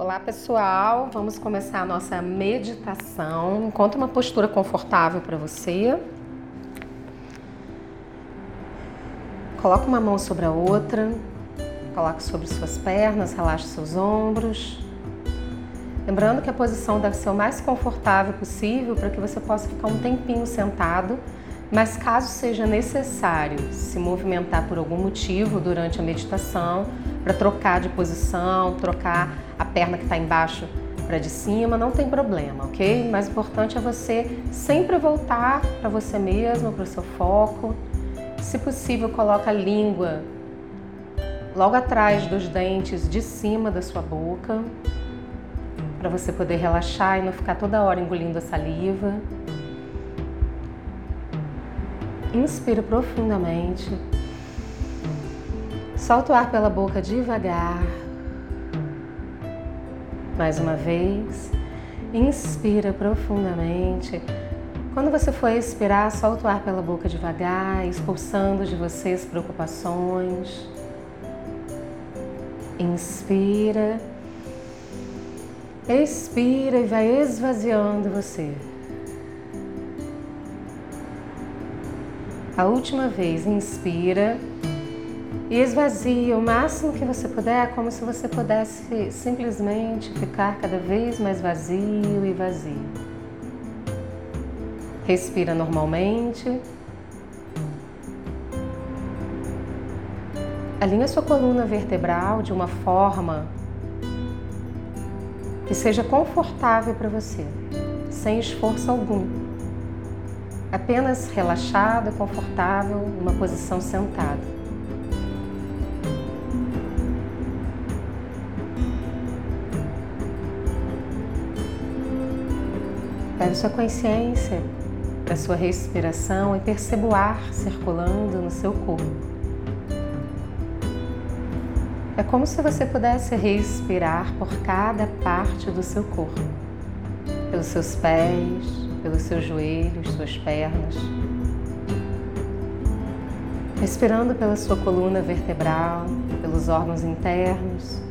Olá pessoal, vamos começar a nossa meditação. Encontre uma postura confortável para você. Coloque uma mão sobre a outra, coloque sobre suas pernas, relaxe seus ombros. Lembrando que a posição deve ser o mais confortável possível para que você possa ficar um tempinho sentado, mas caso seja necessário se movimentar por algum motivo durante a meditação, para trocar de posição, trocar a perna que está embaixo para de cima, não tem problema, ok? O mais importante é você sempre voltar para você mesmo, para o seu foco. Se possível, coloca a língua logo atrás dos dentes de cima da sua boca, para você poder relaxar e não ficar toda hora engolindo a saliva. Inspira profundamente. Solta o ar pela boca devagar. Mais uma vez. Inspira profundamente. Quando você for expirar, solta o ar pela boca devagar, expulsando de você as preocupações. Inspira. Expira e vai esvaziando você. A última vez, inspira e esvazia o máximo que você puder, como se você pudesse simplesmente ficar cada vez mais vazio e vazio. Respira normalmente. Alinha sua coluna vertebral de uma forma que seja confortável para você, sem esforço algum. Apenas relaxado e confortável, numa posição sentada. Leve sua consciência para sua respiração e perceba o ar circulando no seu corpo. É como se você pudesse respirar por cada parte do seu corpo, pelos seus pés, pelos seus joelhos, suas pernas. Respirando pela sua coluna vertebral, pelos órgãos internos,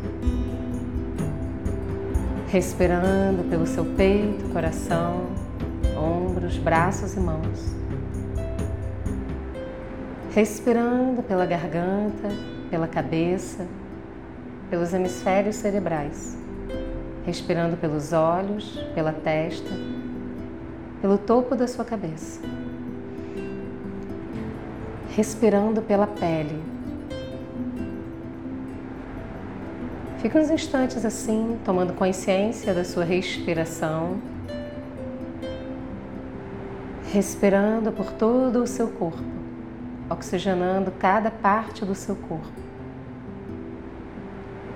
respirando pelo seu peito, coração, ombros, braços e mãos. Respirando pela garganta, pela cabeça, pelos hemisférios cerebrais. Respirando pelos olhos, pela testa, pelo topo da sua cabeça. Respirando pela pele, Fique uns instantes assim, tomando consciência da sua respiração, respirando por todo o seu corpo, oxigenando cada parte do seu corpo,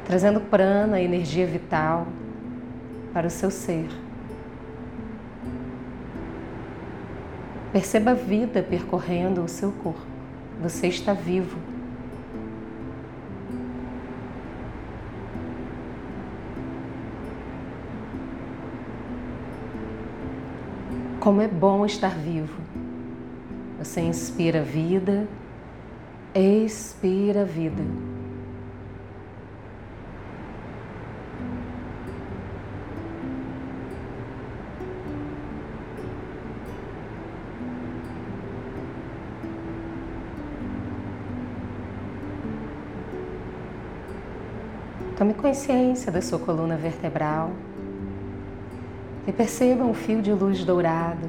trazendo prana, energia vital para o seu ser. Perceba a vida percorrendo o seu corpo. Você está vivo. Como é bom estar vivo. Você inspira vida, expira vida. Tome consciência da sua coluna vertebral e perceba um fio de luz dourado,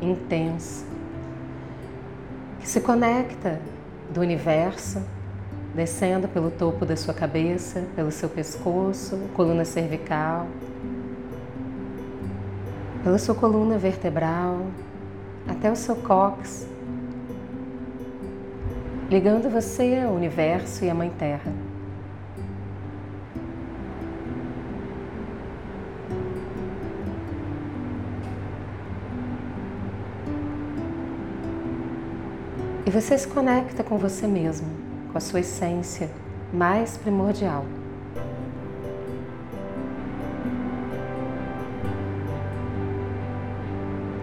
intenso, que se conecta do universo, descendo pelo topo da sua cabeça, pelo seu pescoço, coluna cervical, pela sua coluna vertebral, até o seu cóccix, ligando você ao universo e à Mãe Terra. E você se conecta com você mesmo, com a sua essência mais primordial.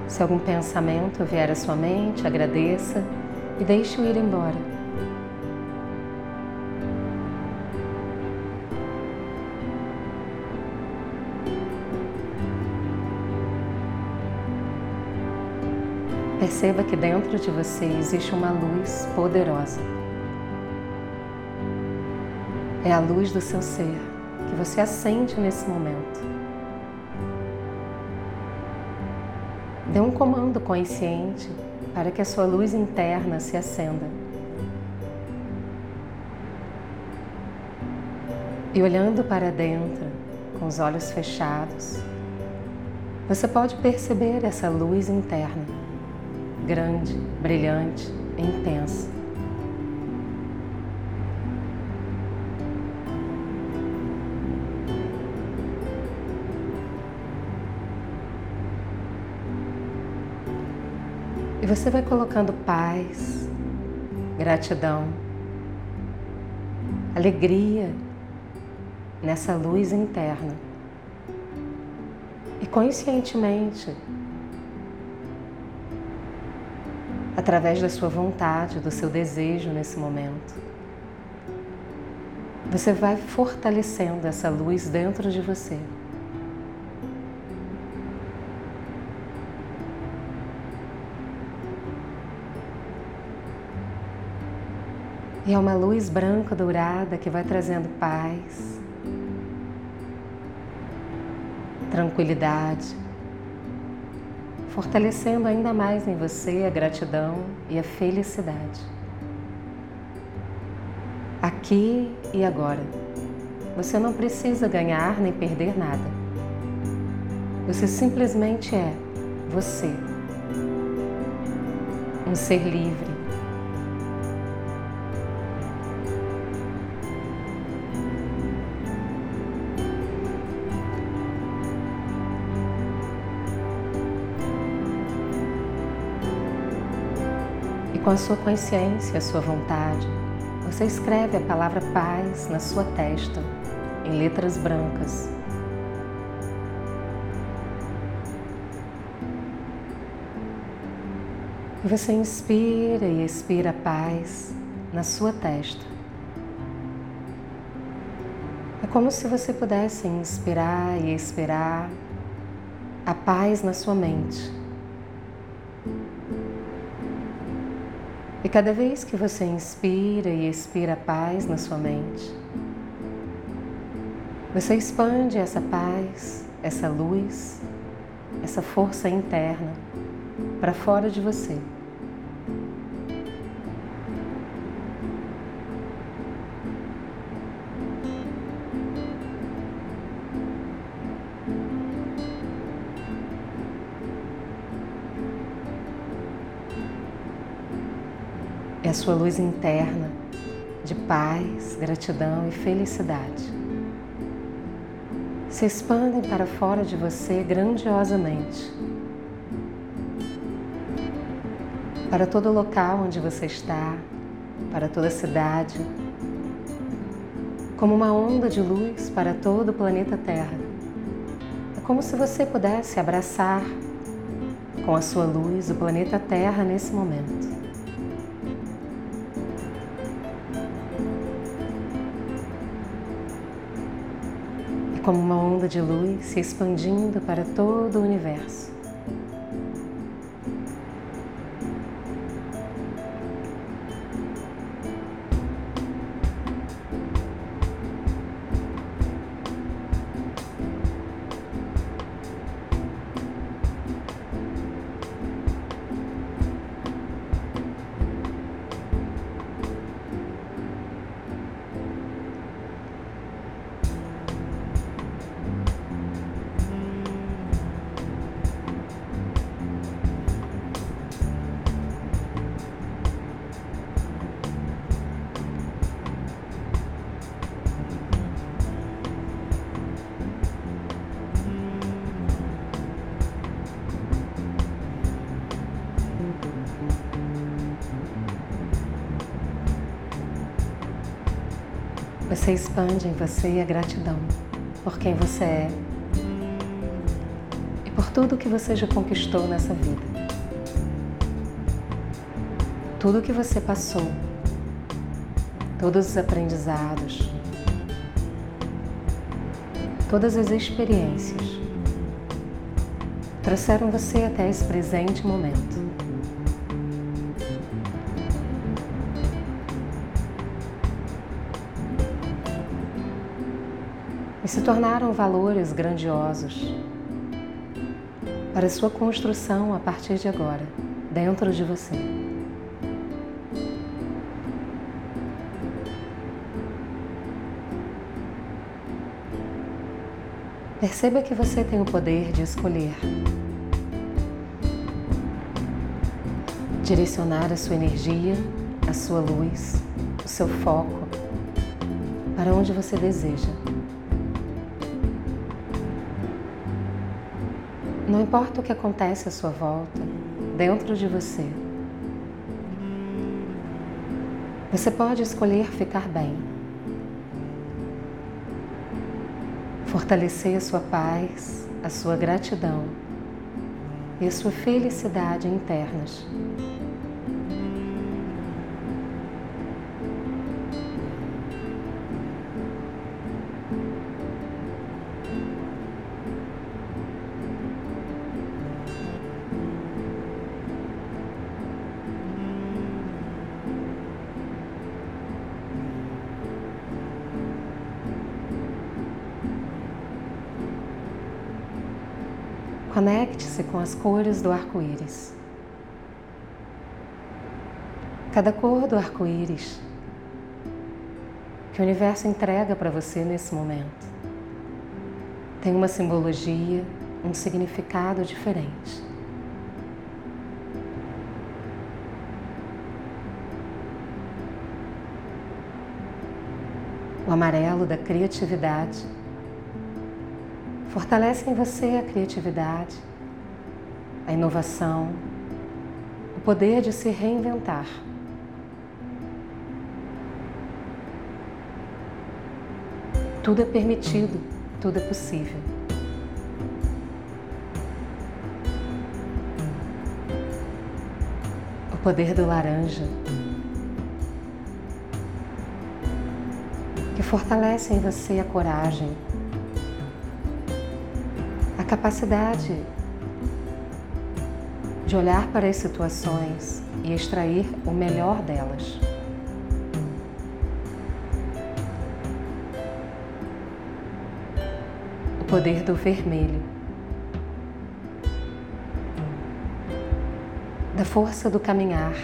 Se algum pensamento vier à sua mente, agradeça e deixe-o ir embora. Perceba que dentro de você existe uma luz poderosa. É a luz do seu ser que você acende nesse momento. Dê um comando consciente para que a sua luz interna se acenda. E olhando para dentro, com os olhos fechados, você pode perceber essa luz interna, grande, brilhante e intensa. E você vai colocando paz, gratidão, alegria nessa luz interna e conscientemente, através da sua vontade, do seu desejo nesse momento, você vai fortalecendo essa luz dentro de você. E é uma luz branca dourada que vai trazendo paz, tranquilidade, fortalecendo ainda mais em você a gratidão e a felicidade. Aqui e agora, você não precisa ganhar nem perder nada. Você simplesmente é você, um ser livre com a sua consciência, a sua vontade, você escreve a palavra paz na sua testa, em letras brancas. E você inspira e expira paz na sua testa. É como se você pudesse inspirar e expirar a paz na sua mente. Cada vez que você inspira e expira paz na sua mente, você expande essa paz, essa luz, essa força interna para fora de você. Sua luz interna de paz, gratidão e felicidade. Se expandem para fora de você grandiosamente. Para todo local onde você está, para toda a cidade, como uma onda de luz para todo o planeta Terra. É como se você pudesse abraçar com a sua luz o planeta Terra nesse momento. Como uma onda de luz se expandindo para todo o universo. Você expande em você a gratidão por quem você é e por tudo que você já conquistou nessa vida. Tudo que você passou, todos os aprendizados, todas as experiências trouxeram você até esse presente momento. Se tornaram valores grandiosos para sua construção a partir de agora, dentro de você. Perceba que você tem o poder de escolher direcionar a sua energia, a sua luz, o seu foco para onde você deseja. Não importa o que acontece à sua volta, dentro de você. Você pode escolher ficar bem. Fortalecer a sua paz, a sua gratidão e a sua felicidade internas. Conecte-se com as cores do arco-íris. Cada cor do arco-íris que o universo entrega para você nesse momento tem uma simbologia, um significado diferente. O amarelo da criatividade Fortalece em você a criatividade, a inovação, o poder de se reinventar. Tudo é permitido, tudo é possível. O poder do laranja, que fortalece em você a coragem, capacidade de olhar para as situações e extrair o melhor delas. O poder do vermelho, da força do caminhar.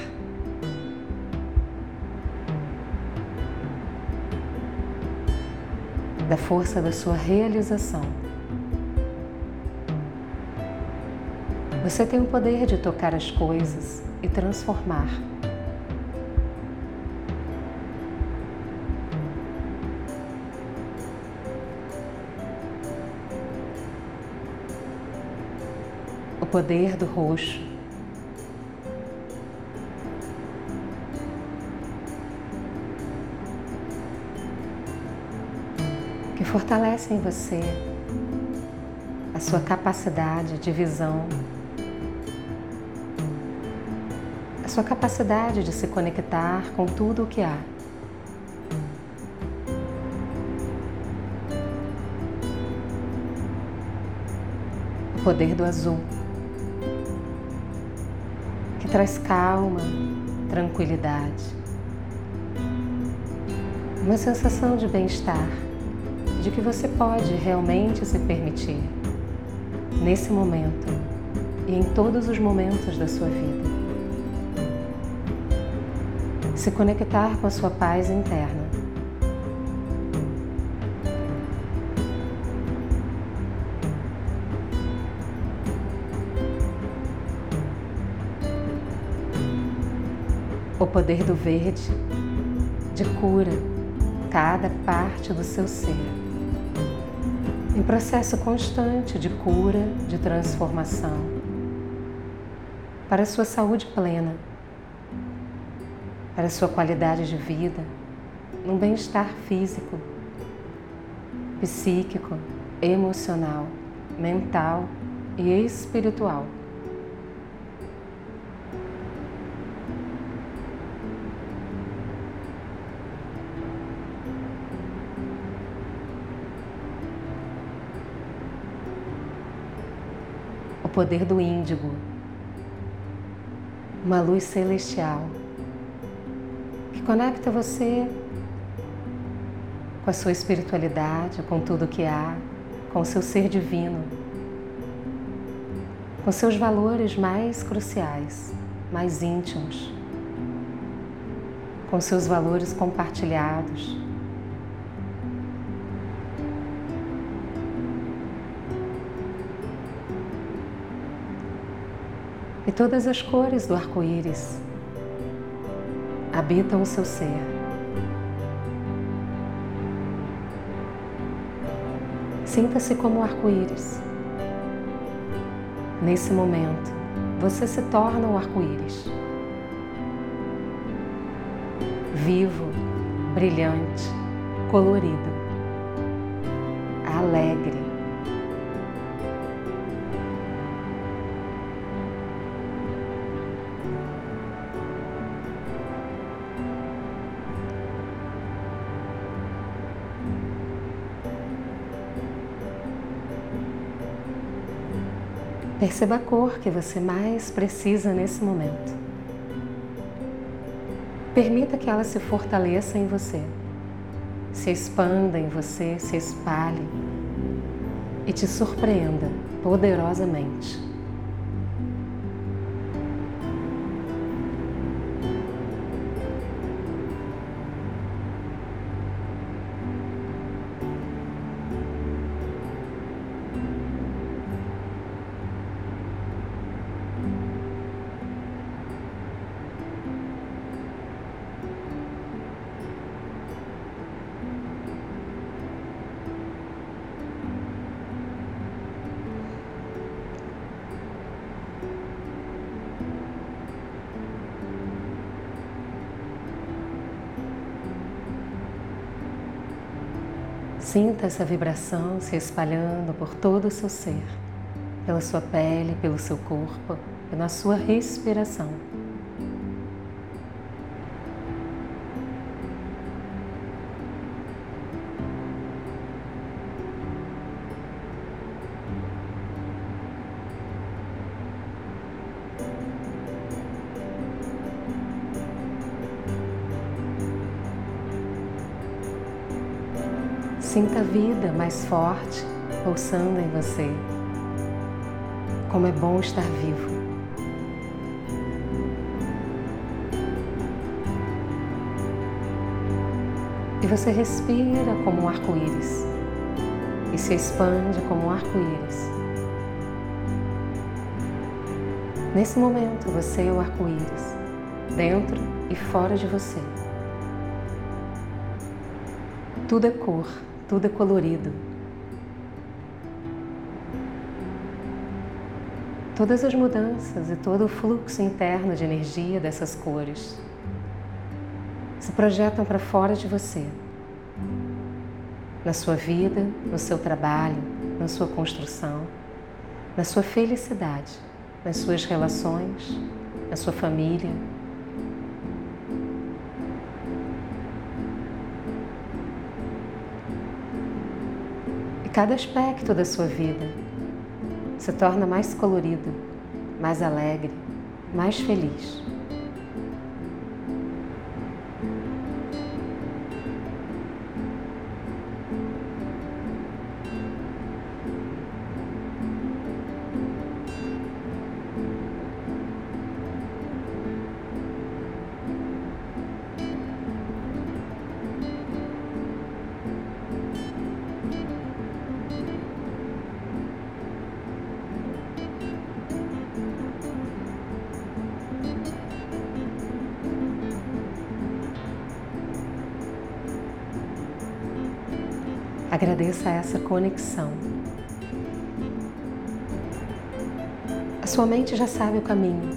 Da força da sua realização. Você tem o poder de tocar as coisas e transformar. O poder do roxo. Que fortalece em você a sua capacidade de visão sua capacidade de se conectar com tudo o que há. O poder do azul, que traz calma, tranquilidade, uma sensação de bem-estar, de que você pode realmente se permitir, nesse momento e em todos os momentos da sua vida se conectar com a sua paz interna. O poder do verde de cura cada parte do seu ser. Em processo constante de cura, de transformação, para a sua saúde plena para sua qualidade de vida, um bem-estar físico, psíquico, emocional, mental e espiritual. O poder do índigo, uma luz celestial Conecta você com a sua espiritualidade, com tudo que há, com o seu ser divino, com seus valores mais cruciais, mais íntimos, com seus valores compartilhados. E todas as cores do arco-íris habitam o seu ser. Sinta-se como o arco-íris. Nesse momento, você se torna o arco-íris. Vivo, brilhante, colorido, alegre Perceba a cor que você mais precisa nesse momento. Permita que ela se fortaleça em você, se expanda em você, se espalhe e te surpreenda poderosamente. Sinta essa vibração se espalhando por todo o seu ser, pela sua pele, pelo seu corpo, pela sua respiração. Sinta a vida mais forte pulsando em você. Como é bom estar vivo. E você respira como um arco-íris e se expande como um arco-íris. Nesse momento, você é o arco-íris, dentro e fora de você. Tudo é cor, tudo é colorido. Todas as mudanças e todo o fluxo interno de energia dessas cores se projetam para fora de você, na sua vida, no seu trabalho, na sua construção, na sua felicidade, nas suas relações, na sua família, cada aspecto da sua vida se torna mais colorido, mais alegre, mais feliz. Agradeça essa conexão. A sua mente já sabe o caminho.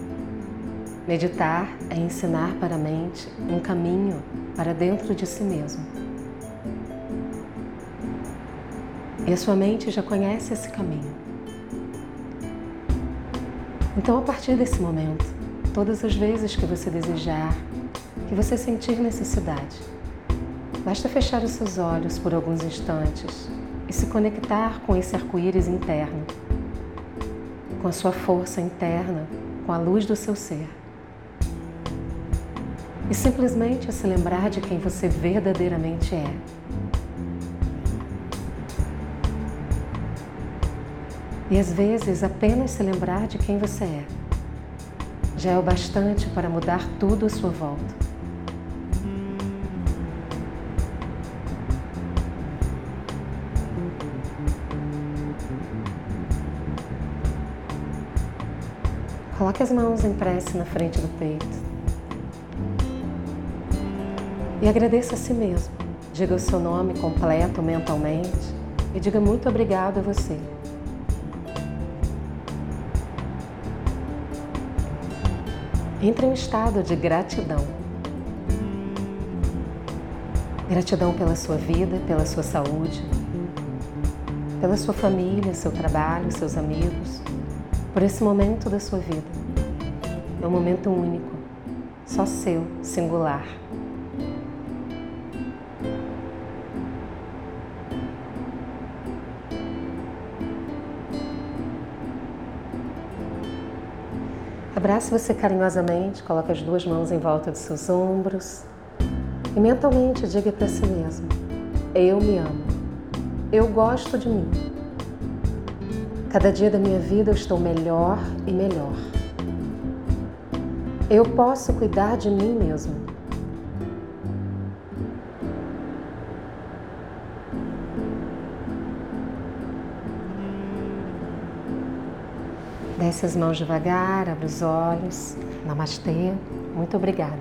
Meditar é ensinar para a mente um caminho para dentro de si mesmo. E a sua mente já conhece esse caminho. Então, a partir desse momento, todas as vezes que você desejar, que você sentir necessidade, Basta fechar os seus olhos por alguns instantes e se conectar com esse arco-íris interno, com a sua força interna, com a luz do seu ser. E simplesmente se lembrar de quem você verdadeiramente é. E às vezes apenas se lembrar de quem você é já é o bastante para mudar tudo à sua volta. Coloque as mãos em prece na frente do peito. E agradeça a si mesmo. Diga o seu nome completo mentalmente e diga muito obrigado a você. Entre em um estado de gratidão. Gratidão pela sua vida, pela sua saúde, pela sua família, seu trabalho, seus amigos, por esse momento da sua vida. É um momento único, só seu, singular. Abrace você carinhosamente, coloque as duas mãos em volta dos seus ombros e mentalmente diga para si mesmo: Eu me amo. Eu gosto de mim. Cada dia da minha vida eu estou melhor e melhor. Eu posso cuidar de mim mesmo. Desce as mãos devagar, abre os olhos. Namastê. Muito obrigada.